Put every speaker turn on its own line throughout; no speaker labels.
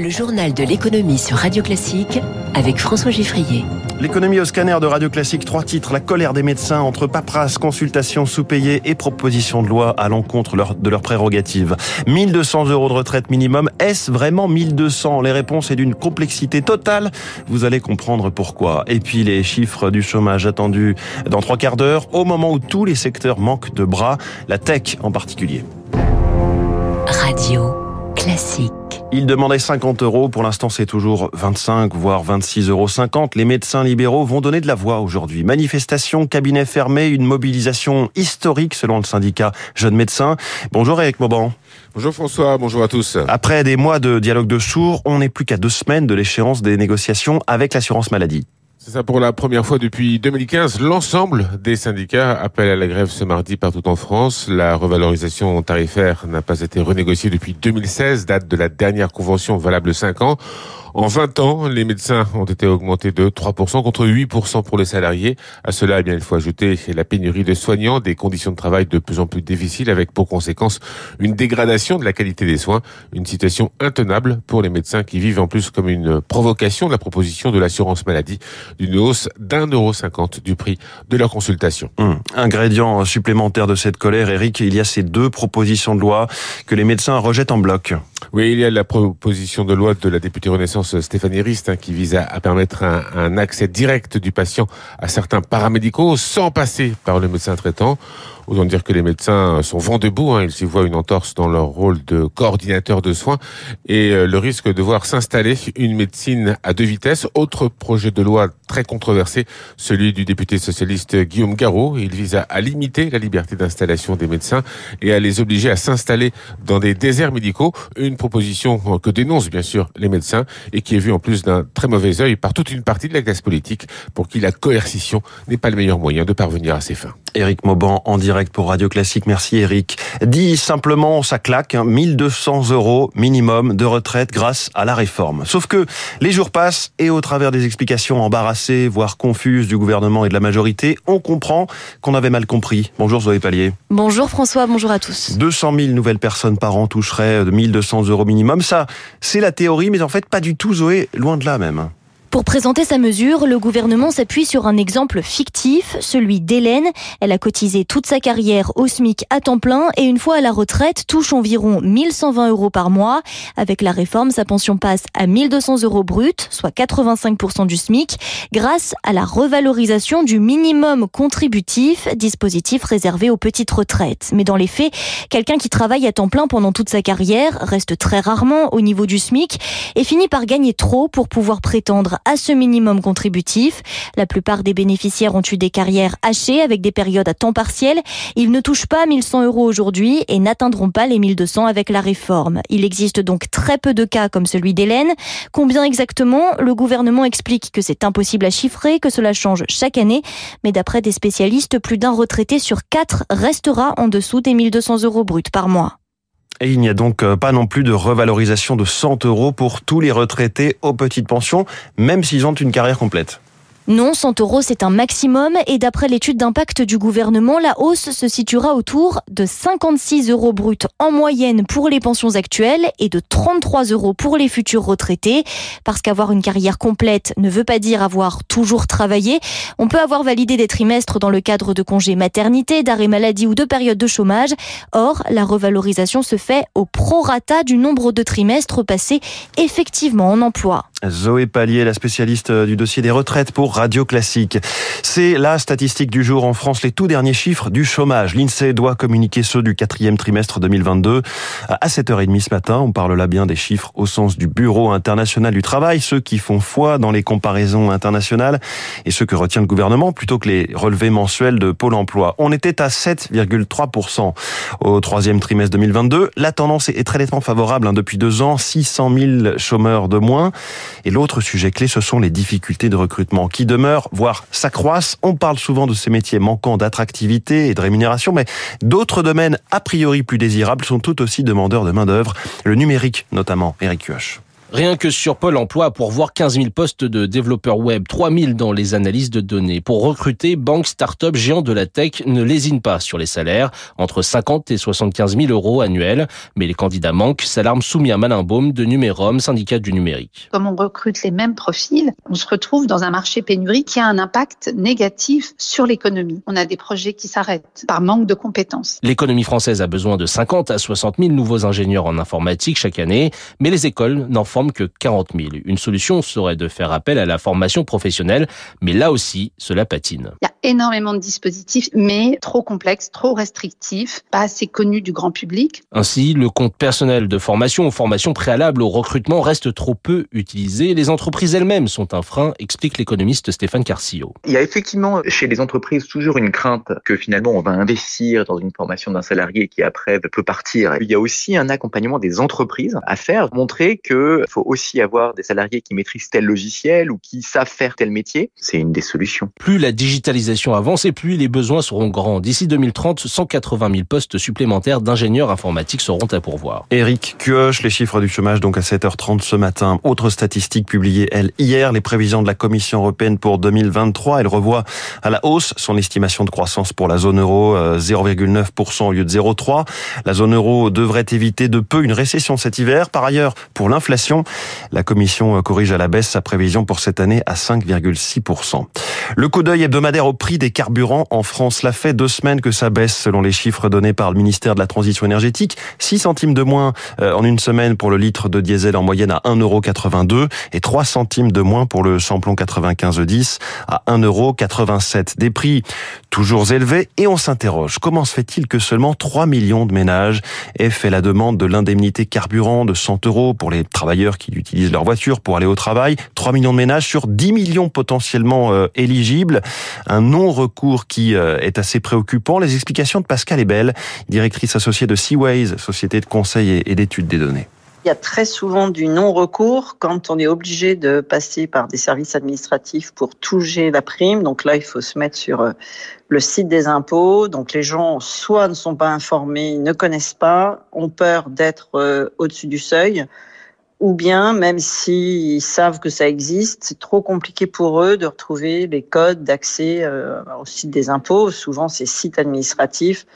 Le journal de l'économie sur Radio Classique avec François Giffrier.
L'économie au scanner de Radio Classique, trois titres. La colère des médecins entre paperasse, consultations sous-payées et propositions de loi à l'encontre de leurs prérogatives. 1200 euros de retraite minimum. Est-ce vraiment 1200 Les réponses sont d'une complexité totale. Vous allez comprendre pourquoi. Et puis les chiffres du chômage attendus dans trois quarts d'heure au moment où tous les secteurs manquent de bras. La tech en particulier.
Radio Classique.
Il demandait 50 euros. Pour l'instant, c'est toujours 25, voire 26,50 euros. Les médecins libéraux vont donner de la voix aujourd'hui. Manifestation, cabinet fermé, une mobilisation historique selon le syndicat Jeunes Médecins. Bonjour Eric Mauban.
Bonjour François, bonjour à tous.
Après des mois de dialogue de sourds, on n'est plus qu'à deux semaines de l'échéance des négociations avec l'assurance maladie.
C'est ça pour la première fois depuis 2015. L'ensemble des syndicats appellent à la grève ce mardi partout en France. La revalorisation tarifaire n'a pas été renégociée depuis 2016, date de la dernière convention valable 5 ans. En 20 ans, les médecins ont été augmentés de 3% contre 8% pour les salariés. À cela, eh bien, il faut ajouter la pénurie de soignants, des conditions de travail de plus en plus difficiles avec pour conséquence une dégradation de la qualité des soins, une situation intenable pour les médecins qui vivent en plus comme une provocation de la proposition de l'assurance maladie d'une hausse d'un euro cinquante du prix de leur consultation.
Hum. Ingrédient supplémentaire de cette colère, Eric, il y a ces deux propositions de loi que les médecins rejettent en bloc.
Oui, il y a la proposition de loi de la députée Renaissance Stéphanie Rist hein, qui vise à, permettre un, accès direct du patient à certains paramédicaux sans passer par le médecin traitant. Autant dire que les médecins sont vent debout, hein, ils s'y voient une entorse dans leur rôle de coordinateur de soins et euh, le risque de voir s'installer une médecine à deux vitesses. Autre projet de loi très controversé, celui du député socialiste Guillaume Garot. Il vise à, limiter la liberté d'installation des médecins et à les obliger à s'installer dans des déserts médicaux. Proposition que dénoncent bien sûr les médecins et qui est vue en plus d'un très mauvais œil par toute une partie de la classe politique pour qui la coercition n'est pas le meilleur moyen de parvenir à ses fins.
Éric Mauban en direct pour Radio Classique. Merci Éric. Dit simplement, ça claque, 1200 hein, euros minimum de retraite grâce à la réforme. Sauf que les jours passent et au travers des explications embarrassées, voire confuses du gouvernement et de la majorité, on comprend qu'on avait mal compris. Bonjour Zoé Pallier.
Bonjour François, bonjour à tous.
200 000 nouvelles personnes par an toucheraient de 1200 euros minimum. Ça, c'est la théorie, mais en fait pas du tout Zoé, loin de là même.
Pour présenter sa mesure, le gouvernement s'appuie sur un exemple fictif, celui d'Hélène. Elle a cotisé toute sa carrière au SMIC à temps plein et une fois à la retraite touche environ 1120 euros par mois. Avec la réforme, sa pension passe à 1200 euros brut, soit 85% du SMIC, grâce à la revalorisation du minimum contributif, dispositif réservé aux petites retraites. Mais dans les faits, quelqu'un qui travaille à temps plein pendant toute sa carrière reste très rarement au niveau du SMIC et finit par gagner trop pour pouvoir prétendre à ce minimum contributif. La plupart des bénéficiaires ont eu des carrières hachées avec des périodes à temps partiel. Ils ne touchent pas 1100 euros aujourd'hui et n'atteindront pas les 1200 avec la réforme. Il existe donc très peu de cas comme celui d'Hélène. Combien exactement? Le gouvernement explique que c'est impossible à chiffrer, que cela change chaque année. Mais d'après des spécialistes, plus d'un retraité sur quatre restera en dessous des 1200 euros bruts par mois.
Et il n'y a donc euh, pas non plus de revalorisation de 100 euros pour tous les retraités aux petites pensions, même s'ils ont une carrière complète.
Non, 100 euros, c'est un maximum et d'après l'étude d'impact du gouvernement, la hausse se situera autour de 56 euros bruts en moyenne pour les pensions actuelles et de 33 euros pour les futurs retraités. Parce qu'avoir une carrière complète ne veut pas dire avoir toujours travaillé. On peut avoir validé des trimestres dans le cadre de congés maternité, d'arrêt maladie ou de période de chômage. Or, la revalorisation se fait au prorata du nombre de trimestres passés effectivement en emploi.
Zoé Pallier, la spécialiste du dossier des retraites pour Radio Classique. C'est la statistique du jour en France, les tout derniers chiffres du chômage. L'INSEE doit communiquer ceux du quatrième trimestre 2022 à 7h30 ce matin. On parle là bien des chiffres au sens du Bureau international du travail, ceux qui font foi dans les comparaisons internationales et ceux que retient le gouvernement plutôt que les relevés mensuels de Pôle emploi. On était à 7,3% au troisième trimestre 2022. La tendance est très nettement favorable hein, depuis deux ans, 600 000 chômeurs de moins. Et l'autre sujet clé, ce sont les difficultés de recrutement qui demeurent, voire s'accroissent. On parle souvent de ces métiers manquant d'attractivité et de rémunération, mais d'autres domaines a priori plus désirables sont tout aussi demandeurs de main-d'œuvre, le numérique notamment. Eric Huoche.
Rien que sur Pôle emploi, pour voir 15 000 postes de développeurs web, 3 000 dans les analyses de données. Pour recruter, banques, start-up, géants de la tech ne lésinent pas sur les salaires, entre 50 et 75 000 euros annuels. Mais les candidats manquent, s'alarment soumis à Malin Baume de Numérum, syndicat du numérique.
Comme on recrute les mêmes profils, on se retrouve dans un marché pénurie qui a un impact négatif sur l'économie. On a des projets qui s'arrêtent par manque de compétences.
L'économie française a besoin de 50 à 60 000 nouveaux ingénieurs en informatique chaque année, mais les écoles n'en forment que 40 000. Une solution serait de faire appel à la formation professionnelle, mais là aussi, cela patine.
Énormément de dispositifs, mais trop complexes, trop restrictifs, pas assez connus du grand public.
Ainsi, le compte personnel de formation ou formation préalable au recrutement reste trop peu utilisé. Les entreprises elles-mêmes sont un frein, explique l'économiste Stéphane Carcillo.
Il y a effectivement chez les entreprises toujours une crainte que finalement on va investir dans une formation d'un salarié qui après peut partir. Il y a aussi un accompagnement des entreprises à faire, montrer qu'il faut aussi avoir des salariés qui maîtrisent tel logiciel ou qui savent faire tel métier. C'est une des solutions.
Plus la digitalisation avance et plus les besoins seront grands. D'ici 2030, 180 000 postes supplémentaires d'ingénieurs informatiques seront à pourvoir.
Eric Kioch, les chiffres du chômage donc à 7h30 ce matin. Autre statistique publiée, elle, hier, les prévisions de la Commission européenne pour 2023. Elle revoit à la hausse son estimation de croissance pour la zone euro, 0,9% au lieu de 0,3%. La zone euro devrait éviter de peu une récession cet hiver. Par ailleurs, pour l'inflation, la Commission corrige à la baisse sa prévision pour cette année à 5,6%. Le coup d'œil hebdomadaire au prix des carburants en France. Cela fait deux semaines que ça baisse selon les chiffres donnés par le ministère de la Transition énergétique. 6 centimes de moins euh, en une semaine pour le litre de diesel en moyenne à 1,82€ et 3 centimes de moins pour le samplon 95-10 à 1,87€. Des prix toujours élevés et on s'interroge. Comment se fait-il que seulement 3 millions de ménages aient fait la demande de l'indemnité carburant de 100 euros pour les travailleurs qui utilisent leur voiture pour aller au travail? 3 millions de ménages sur 10 millions potentiellement euh, éligibles. Un non-recours qui euh, est assez préoccupant. Les explications de Pascal Ebel, directrice associée de Seaways, société de conseil et d'études des données.
Il y a très souvent du non-recours quand on est obligé de passer par des services administratifs pour toucher la prime. Donc là, il faut se mettre sur euh, le site des impôts. Donc les gens soit ne sont pas informés, ne connaissent pas, ont peur d'être euh, au-dessus du seuil, ou bien même s'ils savent que ça existe, c'est trop compliqué pour eux de retrouver les codes d'accès euh, au site des impôts. Souvent, ces sites administratifs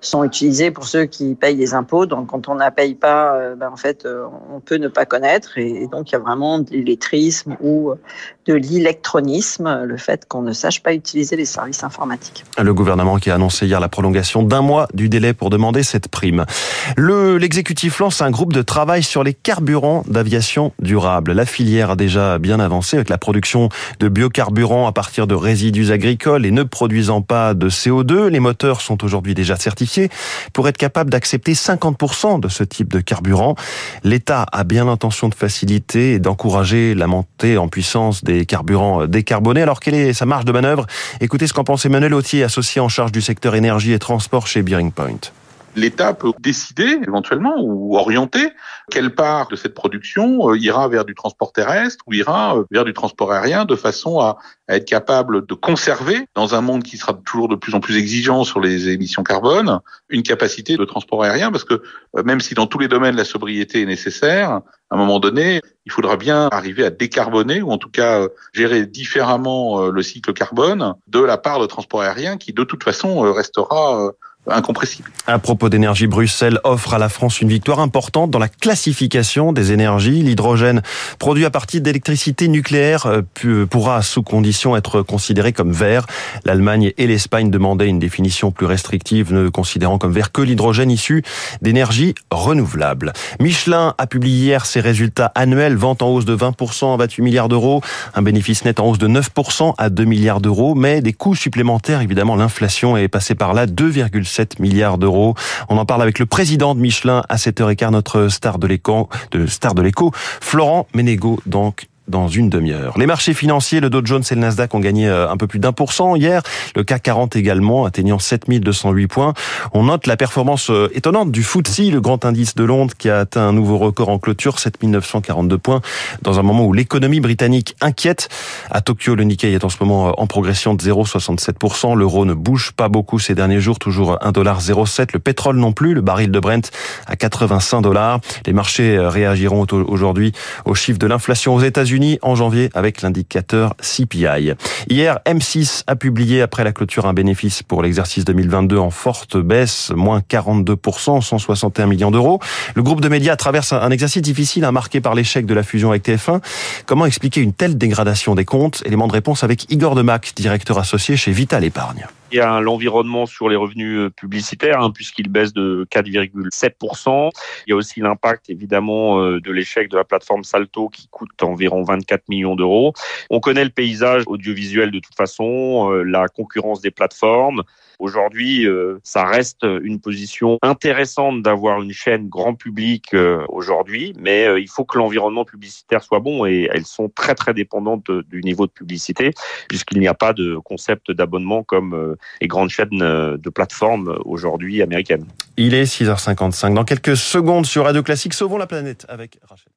sont utilisés pour ceux qui payent des impôts. Donc, quand on ne paye pas, euh, ben, en fait, euh, on peut ne pas connaître. Et donc, il y a vraiment de l'illettrisme ou de l'électronisme, le fait qu'on ne sache pas utiliser les services informatiques.
Le gouvernement qui a annoncé hier la prolongation d'un mois du délai pour demander cette prime. Le, l'exécutif lance un groupe de travail sur les carburants d'aviation durable. La filière a déjà bien avancé avec la production de biocarburants à partir de résidus agricoles et ne produisant pas de CO2. Les moteurs sont aujourd'hui déjà certifiés pour être capable d'accepter 50% de ce type de carburant. L'État a bien l'intention de faciliter et d'encourager la montée en puissance des carburants décarbonés. Alors quelle est sa marge de manœuvre? Écoutez ce qu'en pense Emmanuel Autier, associé en charge du secteur énergie et transport chez Bearing Point
l'État peut décider éventuellement ou orienter quelle part de cette production euh, ira vers du transport terrestre ou ira euh, vers du transport aérien de façon à, être capable de conserver, dans un monde qui sera toujours de plus en plus exigeant sur les émissions carbone, une capacité de transport aérien parce que euh, même si dans tous les domaines la sobriété est nécessaire, à un moment donné, il faudra bien arriver à décarboner ou en tout cas gérer différemment le cycle carbone de la part de transport aérien qui de toute façon restera
À propos d'énergie, Bruxelles offre à la France une victoire importante dans la classification des énergies. L'hydrogène produit à partir d'électricité nucléaire euh, pourra sous condition être considéré comme vert. L'Allemagne et l'Espagne demandaient une définition plus restrictive, ne considérant comme vert que l'hydrogène issu d'énergie renouvelable. Michelin a publié hier ses résultats annuels, vente en hausse de 20% à 28 milliards d'euros, un bénéfice net en hausse de 9% à 2 milliards d'euros, mais des coûts supplémentaires, évidemment l'inflation est passée par là, 2,7 7 milliards d'euros. On en parle avec le président de Michelin à 7h15, notre star de l'écho, Florent Ménégo, donc dans une demi-heure. Les marchés financiers, le Dow Jones et le Nasdaq ont gagné un peu plus d'un pour cent hier. Le CAC 40 également, atteignant 7208 points. On note la performance étonnante du FTSE, le grand indice de Londres, qui a atteint un nouveau record en clôture, 7942 points, dans un moment où l'économie britannique inquiète. À Tokyo, le Nikkei est en ce moment en progression de 0,67%. L'euro ne bouge pas beaucoup ces derniers jours, toujours 1,07$. Le pétrole non plus, le baril de Brent à 85 dollars. Les marchés réagiront aujourd'hui au chiffre de l'inflation aux États-Unis en janvier avec l'indicateur CPI. Hier, M6 a publié après la clôture un bénéfice pour l'exercice 2022 en forte baisse, moins 42%, 161 millions d'euros. Le groupe de médias traverse un exercice difficile, hein, marqué par l'échec de la fusion avec TF1. Comment expliquer une telle dégradation des comptes? Élément de réponse avec Igor Demac, directeur associé chez Vital Épargne.
Il y a l'environnement sur les revenus euh, publicitaires, hein, puisqu'il baisse de 4,7%. Il y a aussi l'impact, évidemment, euh, de l'échec de la plateforme Salto, qui coûte environ 24 millions d'euros. On connaît le paysage audiovisuel de toute façon, euh, la concurrence des plateformes. Aujourd'hui, ça reste une position intéressante d'avoir une chaîne grand public aujourd'hui, mais il faut que l'environnement publicitaire soit bon et elles sont très très dépendantes du niveau de publicité, puisqu'il n'y a pas de concept d'abonnement comme et grandes chaînes euh, de plateformes aujourd'hui américaines.
Il est 6h55. Dans quelques secondes sur Radio Classique, sauvons la planète avec Rachel.